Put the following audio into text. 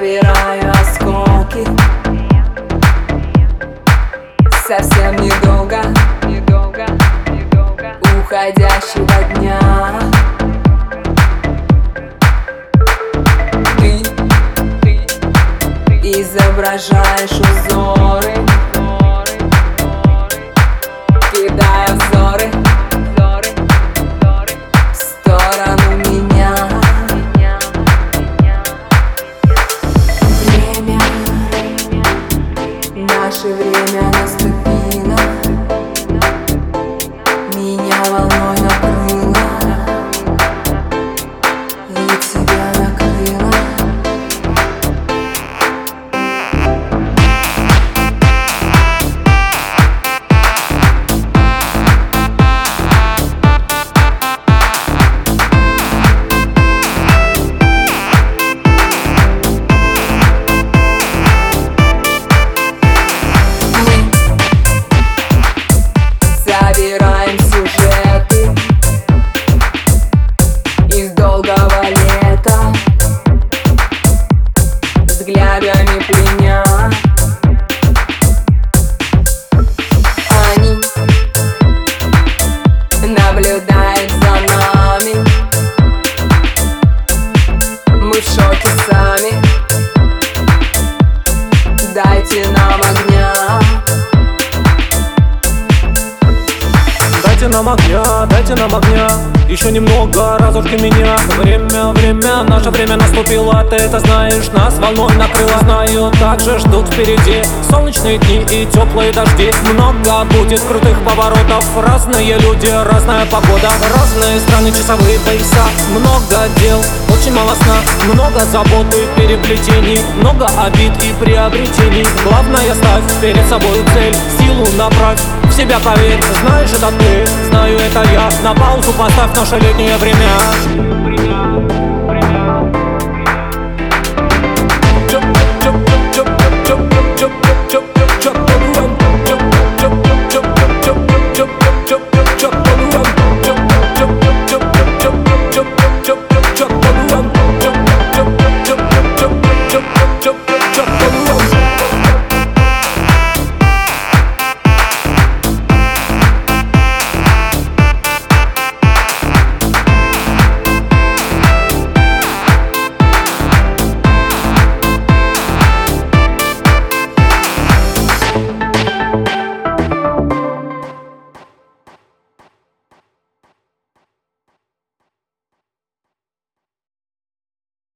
собираю осколки. Совсем недолго, недолго, недолго Уходящего дня. Ты, ты, ты изображаешь узоры. Наше время собираем нам огня, дайте нам огня Еще немного, разушки меня. Время, время, наше время наступило. Ты это знаешь, нас волной накрыло. Знаю, также ждут впереди Солнечные дни и теплые дожди. Много будет крутых поворотов. Разные люди, разная погода. Разные страны, часовые пояса. Много дел, очень мало сна. Много забот и переплетений. Много обид и приобретений. Главное ставь перед собой цель. Силу направь, в себя поверь Знаешь, это ты, знаю, это я. На поставь наше летнее время